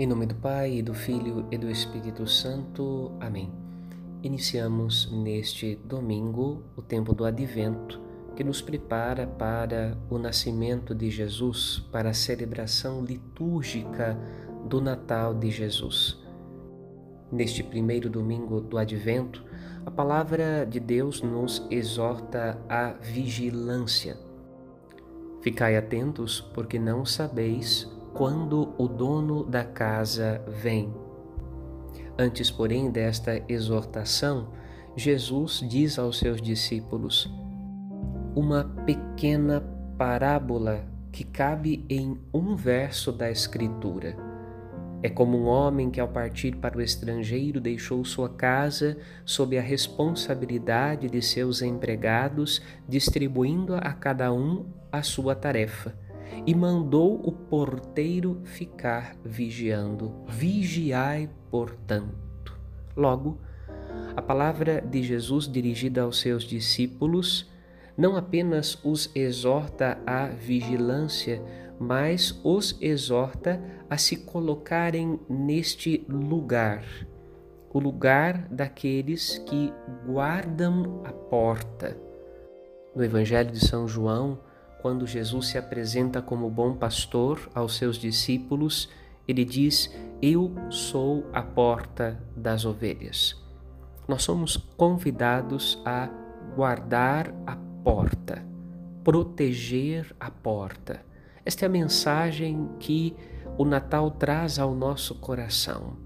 Em nome do Pai, e do Filho e do Espírito Santo. Amém. Iniciamos neste domingo o tempo do advento, que nos prepara para o nascimento de Jesus, para a celebração litúrgica do Natal de Jesus. Neste primeiro domingo do advento, a palavra de Deus nos exorta à vigilância. Ficai atentos, porque não sabeis quando o dono da casa vem. Antes, porém, desta exortação, Jesus diz aos seus discípulos uma pequena parábola que cabe em um verso da Escritura. É como um homem que, ao partir para o estrangeiro, deixou sua casa sob a responsabilidade de seus empregados, distribuindo a cada um a sua tarefa e mandou o porteiro ficar vigiando. Vigiai, portanto. Logo, a palavra de Jesus dirigida aos seus discípulos não apenas os exorta à vigilância, mas os exorta a se colocarem neste lugar, o lugar daqueles que guardam a porta. No Evangelho de São João, quando Jesus se apresenta como bom pastor aos seus discípulos, ele diz: Eu sou a porta das ovelhas. Nós somos convidados a guardar a porta, proteger a porta. Esta é a mensagem que o Natal traz ao nosso coração.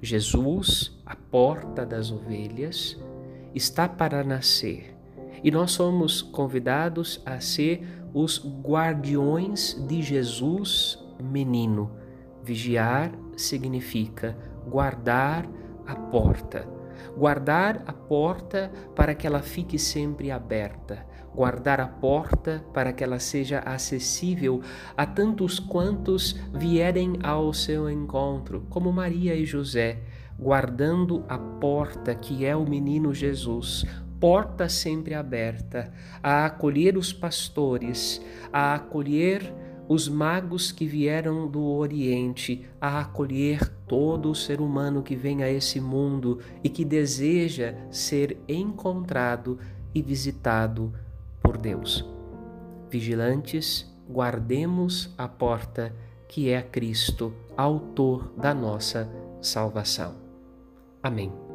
Jesus, a porta das ovelhas, está para nascer e nós somos convidados a ser os guardiões de Jesus menino. Vigiar significa guardar a porta. Guardar a porta para que ela fique sempre aberta. Guardar a porta para que ela seja acessível a tantos quantos vierem ao seu encontro, como Maria e José, guardando a porta que é o menino Jesus, porta sempre aberta a acolher os pastores, a acolher os magos que vieram do Oriente, a acolher todo o ser humano que vem a esse mundo e que deseja ser encontrado e visitado por Deus. Vigilantes, guardemos a porta que é Cristo, autor da nossa salvação. Amém.